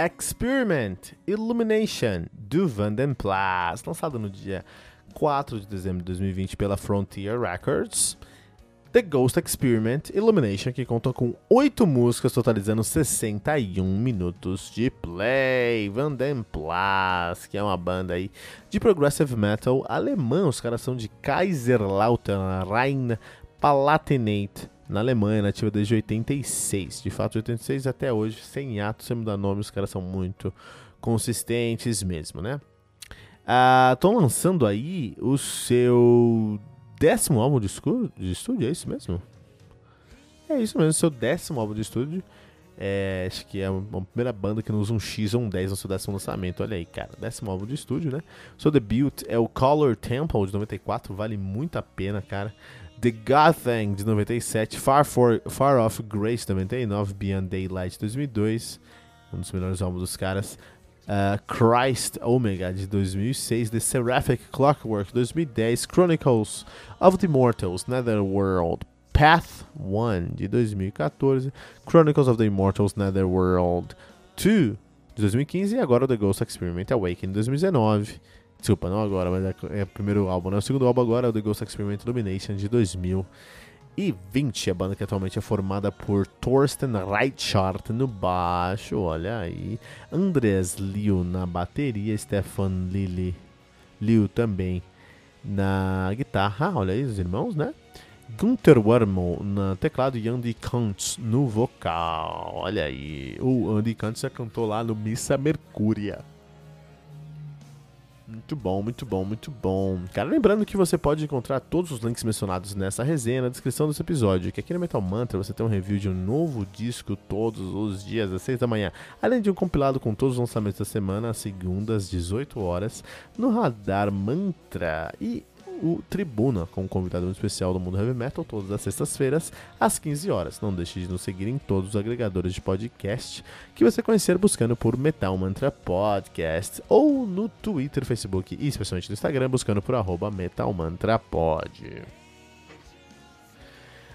Experiment Illumination do Vandenplas, lançado no dia 4 de dezembro de 2020 pela Frontier Records. The Ghost Experiment Illumination, que conta com 8 músicas, totalizando 61 minutos de play. Vandenplas, que é uma banda aí de progressive metal alemã. Os caras são de Kaiserlautern, Rhein Palatinate, na Alemanha, nativa desde 86. De fato, 86 até hoje, sem ato, sem mudar nome, os caras são muito consistentes mesmo, né? Estão ah, lançando aí o seu décimo álbum de, de estúdio, é isso mesmo? É isso mesmo, seu décimo álbum de estúdio. É, acho que é a primeira banda que não usa um X ou um 10 no seu décimo lançamento. Olha aí, cara. Décimo álbum de estúdio, né? Seu debut é o Color Temple de 94. Vale muito a pena, cara. The God Thing de 97, Far, For, Far Off Grace de 99, Beyond Daylight de 2002, um dos melhores álbuns dos caras. Uh, Christ Omega de 2006, The Seraphic Clockwork de 2010, Chronicles of the Immortals, Netherworld, Path 1 de 2014, Chronicles of the Immortals, Netherworld 2 de 2015 e agora The Ghost Experiment Awakening de 2019. Desculpa, não agora, mas é, é o primeiro álbum, né? O segundo álbum agora é o The Ghost Experiment Domination de 2020. A banda que atualmente é formada por Thorsten Reichardt no baixo, olha aí. Andreas Liu na bateria, Stefan Lili Liu também na guitarra, olha aí os irmãos, né? Gunther Wermel na teclado e Andy Kantz no vocal. Olha aí, o Andy Kantz já cantou lá no Missa Mercúria. Muito bom, muito bom, muito bom. Cara, lembrando que você pode encontrar todos os links mencionados nessa resenha na descrição desse episódio, que aqui no Metal Mantra você tem um review de um novo disco todos os dias às 6 da manhã, além de um compilado com todos os lançamentos da semana, às segundas, 18 horas, no Radar Mantra. E o Tribuna, com um convidado especial do mundo heavy metal, todas as sextas-feiras, às 15 horas. Não deixe de nos seguir em todos os agregadores de podcast que você conhecer buscando por Metal Mantra Podcast, ou no Twitter, Facebook e especialmente no Instagram, buscando por arroba Metal Mantra Pod.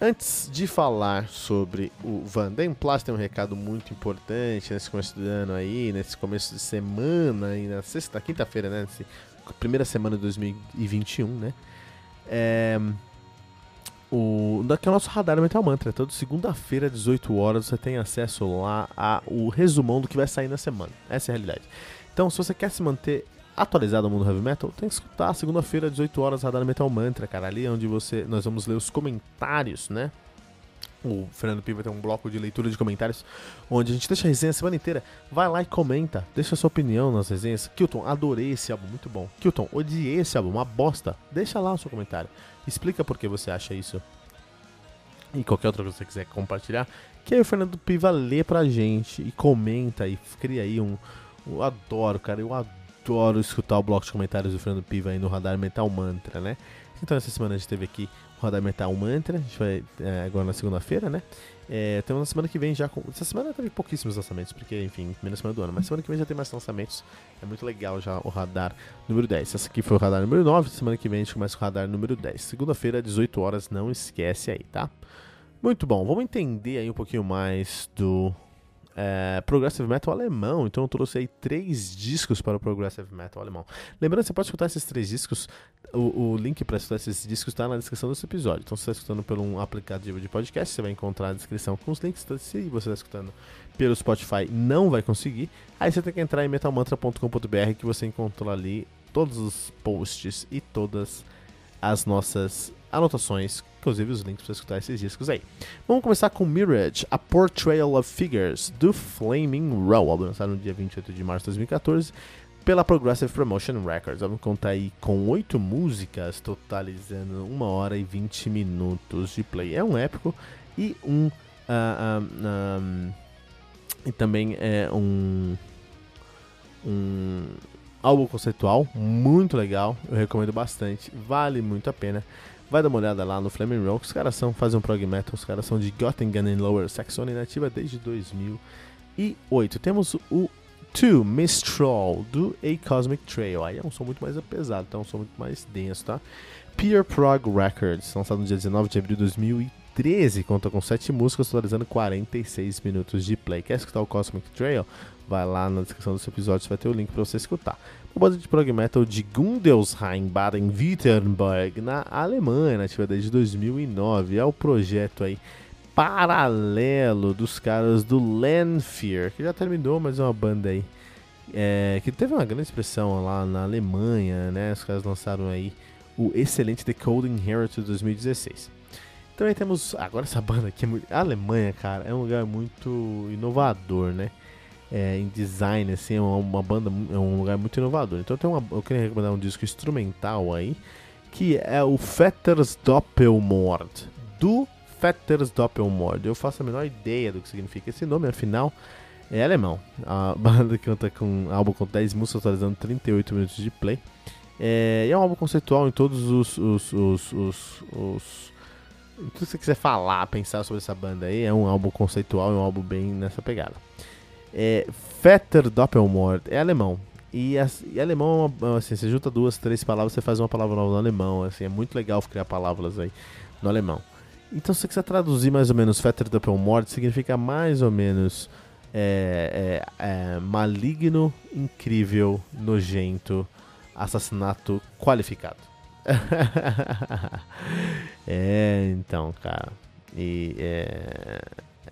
Antes de falar sobre o Vandenplas, tem um recado muito importante nesse começo do ano aí, nesse começo de semana, e na sexta, quinta-feira, né? Nesse primeira semana de 2021, né? É, o, daqui é o nosso radar Metal Mantra. Toda segunda-feira, 18 horas, você tem acesso lá ao resumão do que vai sair na semana. Essa é a realidade. Então, se você quer se manter atualizado no mundo heavy metal, tem que escutar segunda-feira, 18 horas, Radar Metal Mantra, cara. Ali é onde você, nós vamos ler os comentários, né? O Fernando Piva tem um bloco de leitura de comentários onde a gente deixa a resenha a semana inteira. Vai lá e comenta, deixa a sua opinião nas resenhas. Kilton, adorei esse álbum, muito bom. Kilton, odiei esse álbum, uma bosta. Deixa lá o seu comentário. Explica por que você acha isso. E qualquer outra coisa que você quiser compartilhar, que aí o Fernando Piva lê pra gente e comenta e cria aí um. Eu adoro, cara, eu adoro escutar o bloco de comentários do Fernando Piva aí no Radar Metal Mantra, né? Então essa semana a gente teve aqui Rodar Metal Mantra, a gente vai é, agora na segunda-feira, né? É, temos na semana que vem já. Com... Essa semana teve pouquíssimos lançamentos, porque, enfim, primeira semana do ano. Mas semana que vem já tem mais lançamentos. É muito legal já o radar número 10. Essa aqui foi o radar número 9. Semana que vem a gente começa com o radar número 10. Segunda-feira, 18 horas, não esquece aí, tá? Muito bom, vamos entender aí um pouquinho mais do é, Progressive Metal alemão. Então eu trouxe aí três discos para o Progressive Metal alemão. Lembrando, você pode escutar esses três discos. O, o link para escutar esses discos está na descrição desse episódio. Então, se você está escutando por um aplicativo de podcast, você vai encontrar a descrição com os links. Então, se você está escutando pelo Spotify, não vai conseguir. Aí você tem que entrar em metalmantra.com.br que você encontra ali todos os posts e todas as nossas anotações, inclusive os links para escutar esses discos aí. Vamos começar com Mirage, A Portrayal of Figures, do Flaming Row, lançado no dia 28 de março de 2014 pela Progressive Promotion Records. Vamos contar aí com oito músicas, totalizando 1 hora e 20 minutos de play. É um épico e um... Uh, um, um e também é um um álbum conceitual muito legal, eu recomendo bastante, vale muito a pena. Vai dar uma olhada lá no Flaming Rock, os caras são, fazem um prog metal, os caras são de Göttingen em Lower Saxony, nativa desde 2008. Temos o 2, Mistral, do A Cosmic Trail, aí é um som muito mais pesado, tá? um som muito mais denso, tá? Pure Prog Records, lançado no dia 19 de abril de 2013, conta com 7 músicas, totalizando 46 minutos de play. Quer escutar o Cosmic Trail? Vai lá na descrição desse episódio, vai ter o link para você escutar. O banda de prog metal de Gundelsheim, Baden-Württemberg, na Alemanha, nativa desde 2009. É o projeto aí paralelo dos caras do Lanfear, que já terminou, mas é uma banda aí é, que teve uma grande expressão lá na Alemanha, né? Os caras lançaram aí o excelente The Cold Inheritance 2016. Então aí temos agora essa banda aqui, a Alemanha, cara, é um lugar muito inovador, né? É, em design, assim, é uma, banda, é um lugar muito inovador. Então tem uma, eu queria recomendar um disco instrumental aí, que é o Fetters Doppelmord, do Fetters Doppelmord. Eu faço a menor ideia do que significa esse nome, afinal é alemão. A banda canta com um álbum com 10 músicas, atualizando 38 minutos de play. É, é um álbum conceitual em todos os, os, os, os, os tudo que você quiser falar, pensar sobre essa banda aí, é um álbum conceitual, é um álbum bem nessa pegada. É, Vetter Doppelmord é alemão. E, as, e alemão é assim, você junta duas, três palavras, você faz uma palavra nova no alemão. Assim, é muito legal criar palavras aí no alemão. Então, se você quiser traduzir mais ou menos Vetter Doppelmord, significa mais ou menos é, é, é, maligno, incrível, nojento, assassinato qualificado. é, então, cara. E é,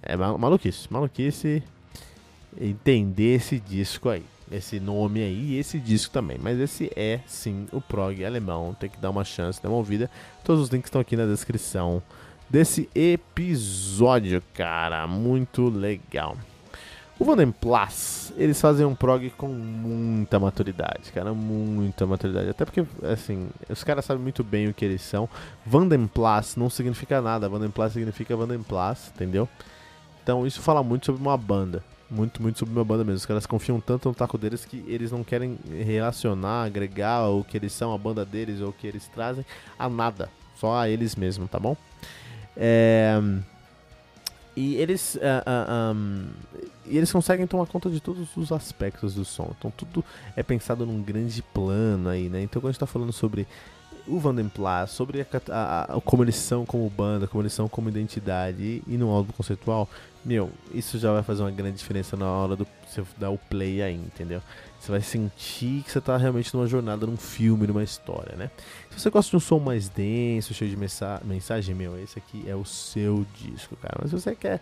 é maluquice. Maluquice entender esse disco aí. Esse nome aí e esse disco também. Mas esse é sim o prog alemão. Tem que dar uma chance, dar uma ouvida. Todos os links estão aqui na descrição desse episódio, cara. Muito legal. O Vandenplas, eles fazem um prog com muita maturidade, cara, muita maturidade. Até porque, assim, os caras sabem muito bem o que eles são. Vandenplas não significa nada, Vandenplas significa Vandenplas, entendeu? Então isso fala muito sobre uma banda muito, muito sobre uma banda mesmo. Os caras confiam tanto no taco deles que eles não querem relacionar, agregar o que eles são, a banda deles ou o que eles trazem a nada. Só a eles mesmos, tá bom? É... E eles, uh, uh, um, e eles conseguem tomar conta de todos os aspectos do som. Então tudo é pensado num grande plano aí, né? Então quando a gente tá falando sobre o Vandenplas, sobre a, a, a, como eles são como banda, como eles são como identidade e, e no álbum conceitual, meu, isso já vai fazer uma grande diferença na hora do você dar o play aí, entendeu? Você vai sentir que você está realmente numa jornada, num filme, numa história, né? Se você gosta de um som mais denso, cheio de mensa mensagem, meu, esse aqui é o seu disco, cara. Mas se você quer,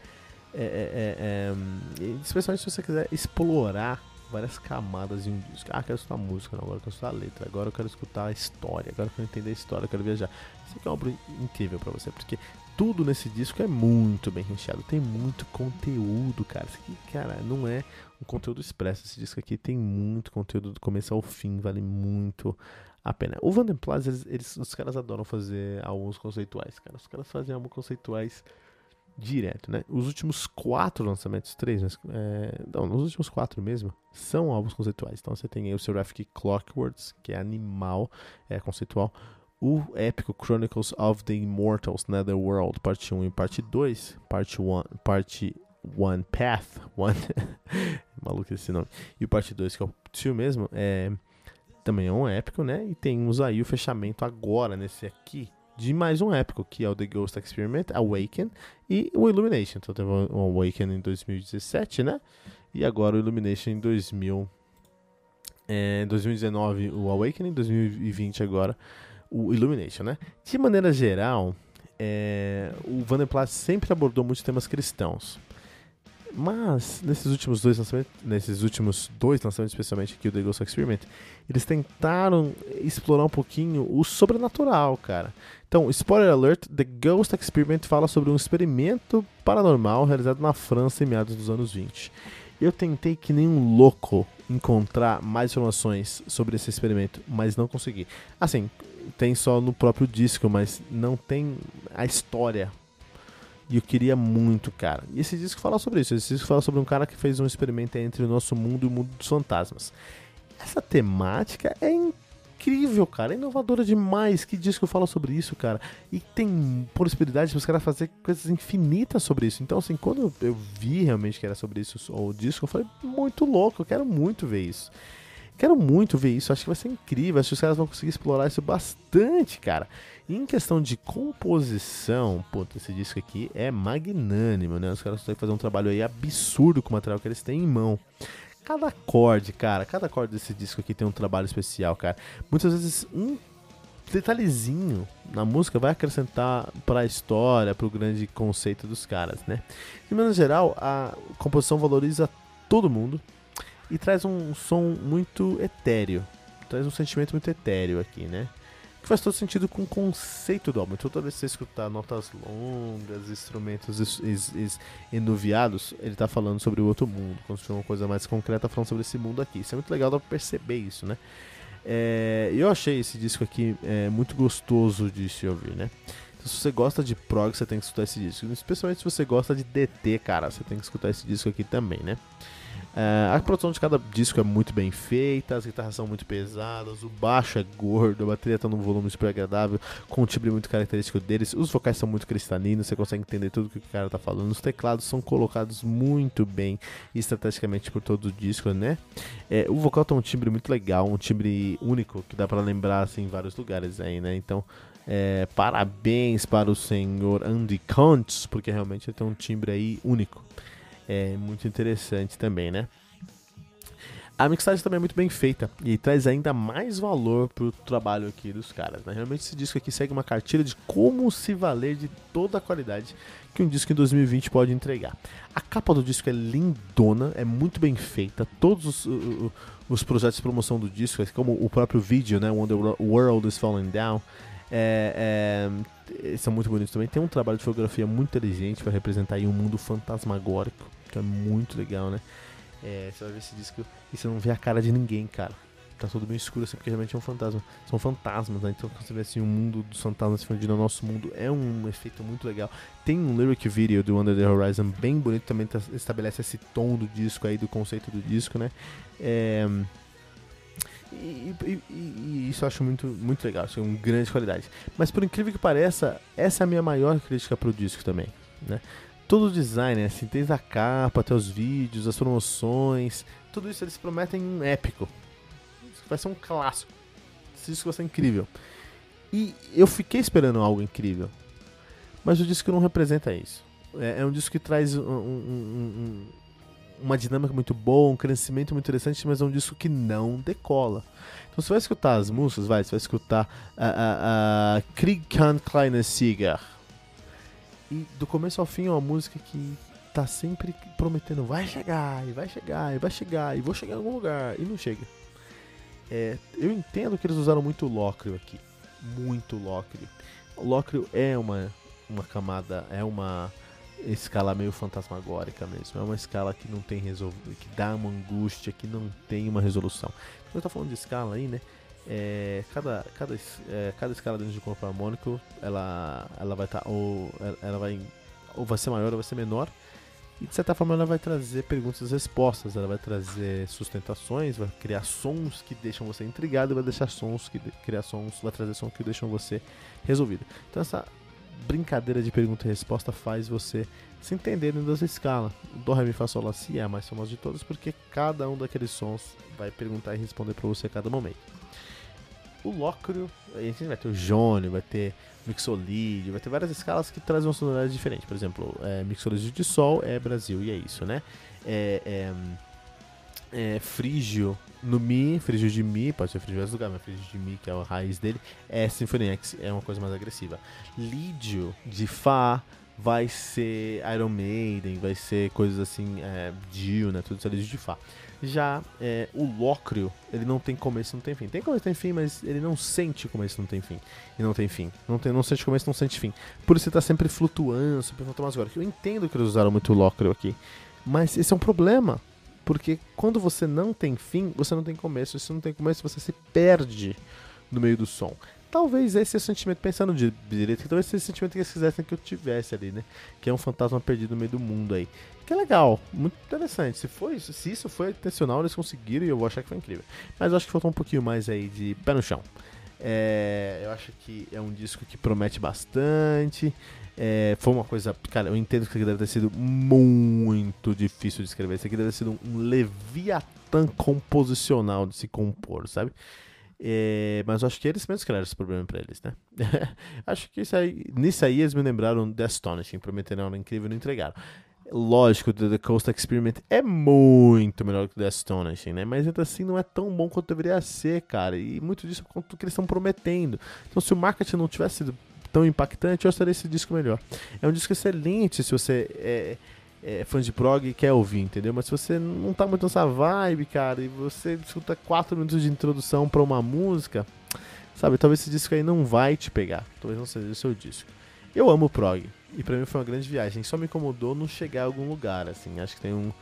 é, é, é, é especialmente se você quiser explorar várias camadas em um disco. Ah, quero escutar música, não, agora eu quero escutar a letra, agora eu quero escutar a história, agora eu quero entender a história, eu quero viajar. Isso aqui é uma obra incrível para você, porque tudo nesse disco é muito bem recheado, tem muito conteúdo, cara. Isso aqui, cara, não é um conteúdo expresso. Esse disco aqui tem muito conteúdo do começo ao fim, vale muito a pena. O Vandenplas, eles, eles, os caras adoram fazer álbuns conceituais, cara. Os caras fazem álbuns conceituais direto, né? Os últimos quatro lançamentos, três, mas, é, não, os últimos quatro mesmo, são álbuns conceituais. Então você tem aí o Seraphic Clockworks, que é animal, é conceitual. O épico Chronicles of the Immortals Netherworld, parte 1 e parte 2, parte 1, parte 1 Path, one, maluco esse nome, e o parte 2, que é o 2 mesmo, é, também é um épico, né? E temos aí o fechamento agora nesse aqui, de mais um épico, que é o The Ghost Experiment, Awaken e o Illumination. Então teve o Awaken em 2017, né? E agora o Illumination em 2000, é, 2019 o Awaken, em 2020 agora o Illumination, né? De maneira geral, é, o Vanderplas sempre abordou muitos temas cristãos. Mas, nesses últimos dois lançamentos, nesses últimos dois lançamentos, especialmente aqui o The Ghost Experiment, eles tentaram explorar um pouquinho o sobrenatural, cara. Então, spoiler alert, The Ghost Experiment fala sobre um experimento paranormal realizado na França em meados dos anos 20. Eu tentei que nem um louco encontrar mais informações sobre esse experimento, mas não consegui. Assim, tem só no próprio disco, mas não tem a história E eu queria muito, cara. E esse disco fala sobre isso. Esse disco fala sobre um cara que fez um experimento entre o nosso mundo e o mundo dos fantasmas. Essa temática é incrível, cara. É inovadora demais. Que disco fala sobre isso, cara? E tem possibilidade de os caras fazer coisas infinitas sobre isso. Então, assim, quando eu vi realmente que era sobre isso o disco, eu falei, muito louco, eu quero muito ver isso. Quero muito ver isso, acho que vai ser incrível, acho que os caras vão conseguir explorar isso bastante, cara. E em questão de composição, puta, esse disco aqui é magnânimo, né? Os caras conseguem fazer um trabalho aí absurdo com o material que eles têm em mão. Cada acorde, cara, cada acorde desse disco aqui tem um trabalho especial, cara. Muitas vezes um detalhezinho na música vai acrescentar para a história, para o grande conceito dos caras, né? De maneira geral, a composição valoriza todo mundo, e traz um som muito etéreo. Traz um sentimento muito etéreo aqui, né? Que faz todo sentido com o conceito do álbum. Então, toda vez que você escutar notas longas, instrumentos es, es, es, enuviados, ele tá falando sobre o outro mundo. Quando for uma coisa mais concreta, falando sobre esse mundo aqui. Isso é muito legal dá pra perceber isso, né? É, eu achei esse disco aqui é, muito gostoso de se ouvir, né? Então, se você gosta de prog, você tem que escutar esse disco. Especialmente se você gosta de DT, cara, você tem que escutar esse disco aqui também, né? Uh, a produção de cada disco é muito bem feita, as guitarras são muito pesadas, o baixo é gordo, a bateria está num volume super agradável, com um timbre muito característico deles, os vocais são muito cristalinos, você consegue entender tudo que o cara está falando, os teclados são colocados muito bem estrategicamente por todo o disco, né? É, o vocal tem um timbre muito legal, um timbre único que dá para lembrar assim, em vários lugares aí, né? Então, é, parabéns para o senhor Andy Kuntz, porque realmente ele tem um timbre aí único é muito interessante também, né? A mixagem também é muito bem feita e traz ainda mais valor pro trabalho aqui dos caras. Né? Realmente esse disco aqui segue uma cartilha de como se valer de toda a qualidade que um disco em 2020 pode entregar. A capa do disco é lindona, é muito bem feita. Todos os, os, os projetos de promoção do disco, como o próprio vídeo, né, When the World is Falling Down, é, é, são muito bonitos também. Tem um trabalho de fotografia muito inteligente para representar aí um mundo fantasmagórico é muito legal, né? É, você vai ver esse disco e você não vê a cara de ninguém, cara. Tá tudo bem escuro assim, porque realmente é um fantasma. São fantasmas, né? Então você vê assim, o mundo dos fantasmas se fundindo ao nosso mundo é um efeito muito legal. Tem um lyric video do Under the Horizon bem bonito, também tá, estabelece esse tom do disco aí, do conceito do disco, né? É... E, e, isso eu acho muito, muito legal, acho é uma grande qualidade. Mas por incrível que pareça, essa é a minha maior crítica pro disco também, né? todo o design, né? assim, desde a capa até os vídeos, as promoções, tudo isso eles prometem um épico. Vai ser um clássico. Isso vai ser incrível. E eu fiquei esperando algo incrível. Mas o disco não representa isso. É, é um disco que traz um, um, um, uma dinâmica muito boa, um crescimento muito interessante, mas é um disco que não decola. Então você vai escutar as músicas, vai, você vai escutar a, a, a Krieg kann kleine Sieger e do começo ao fim é uma música que tá sempre prometendo vai chegar, e vai chegar, e vai chegar, e vou chegar em algum lugar, e não chega. É, eu entendo que eles usaram muito Locrio aqui. Muito Locrio. Locrio é uma, uma camada, é uma escala meio fantasmagórica mesmo. É uma escala que não tem resolvido, que dá uma angústia, que não tem uma resolução. Quando eu tô falando de escala aí, né? é, cada, cada, é, cada escala dentro de um corpo harmônico ela, ela vai estar tá, ou ela vai ou vai ser maior ou vai ser menor e de certa forma ela vai trazer perguntas e respostas ela vai trazer sustentações vai criar sons que deixam você intrigado vai deixar sons que criar sons vai trazer sons que deixam você resolvido então essa brincadeira de pergunta e resposta faz você se entender dentro dessa escala. O Dó, Ré, Mi, Fá, Sol, Lá, Si é a mais famosa de todas porque cada um daqueles sons vai perguntar e responder para você a cada momento o Locrio, a gente vai ter o Jônio, vai ter Mixolídio, vai ter várias escalas que trazem uma sonoridade diferente. Por exemplo, é, Mixolídio de Sol é Brasil, e é isso, né? É, é, é, Frígio no Mi, Frígio de Mi, pode ser Frígio em lugar, mas Frígio de Mi, que é a raiz dele, é Symphony X, é uma coisa mais agressiva. Lídio de Fá vai ser Iron Maiden, vai ser coisas assim, é, Dio, né? Tudo isso é Lídio de Fá. Já é, o Lócrio, ele não tem começo, não tem fim. Tem começo, tem fim, mas ele não sente começo, não tem fim. E não tem fim. Não, tem, não sente começo, não sente fim. Por isso ele tá sempre flutuando, sempre agora. Eu entendo que eles usaram muito o Lócrio aqui. Mas esse é um problema. Porque quando você não tem fim, você não tem começo. Se não tem começo, você se perde no meio do som. talvez esse é o sentimento, pensando de direito, que talvez esse é o sentimento que eles quisessem que eu tivesse ali, né? Que é um fantasma perdido no meio do mundo aí. Que é legal, muito interessante. Se, foi, se isso foi intencional, eles conseguiram e eu vou achar que foi incrível. Mas eu acho que faltou um pouquinho mais aí de pé no chão. É, eu acho que é um disco que promete bastante. É, foi uma coisa. Cara, eu entendo que isso aqui deve ter sido muito difícil de escrever. Isso aqui deve ter sido um leviatã composicional de se compor, sabe? É, mas eu acho que eles mesmos criaram esse problema pra eles, né? acho que isso aí, nisso aí eles me lembraram The Astonishing, prometeram algo incrível e não entregaram. Lógico, The, The Coast Experiment é muito melhor que The Astonishing, né? Mas ainda assim não é tão bom quanto deveria ser, cara. E muito disso é quanto que eles estão prometendo. Então se o marketing não tivesse sido tão impactante, eu gostaria esse disco melhor. É um disco excelente se você é, é fã de prog e quer ouvir, entendeu? Mas se você não tá muito nessa vibe, cara, e você escuta 4 minutos de introdução para uma música, sabe? Talvez esse disco aí não vai te pegar. Talvez não seja o seu disco. Eu amo prog. E pra mim foi uma grande viagem. Só me incomodou não chegar a algum lugar, assim. Acho que tem um,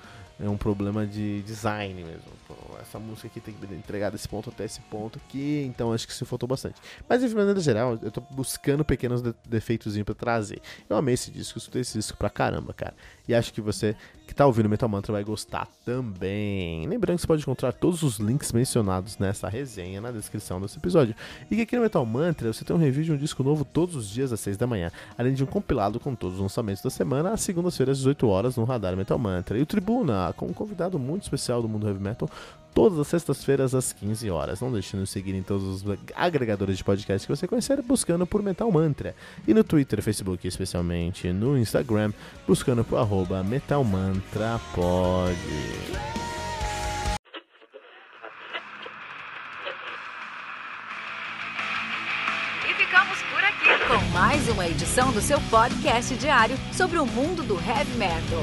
é um problema de design mesmo. Essa música aqui tem que entregar desse ponto até esse ponto aqui, então acho que se faltou bastante. Mas de maneira geral, eu tô buscando pequenos de defeitos para trazer. Eu amei esse disco, escutei esse disco pra caramba, cara. E acho que você que tá ouvindo Metal Mantra vai gostar também. Lembrando que você pode encontrar todos os links mencionados nessa resenha na descrição desse episódio. E que aqui no Metal Mantra você tem um review de um disco novo todos os dias às 6 da manhã, além de um compilado com todos os lançamentos da semana às segundas-feiras às 18 horas no Radar Metal Mantra. E o Tribuna, com um convidado muito especial do mundo heavy metal, todas as sextas-feiras às 15 horas. Não deixe de nos seguir em todos os agregadores de podcast que você conhecer, buscando por Metal Mantra. E no Twitter, Facebook, especialmente no Instagram, buscando por arroba Metal Mantra Pod. E ficamos por aqui com mais uma edição do seu podcast diário sobre o mundo do heavy metal.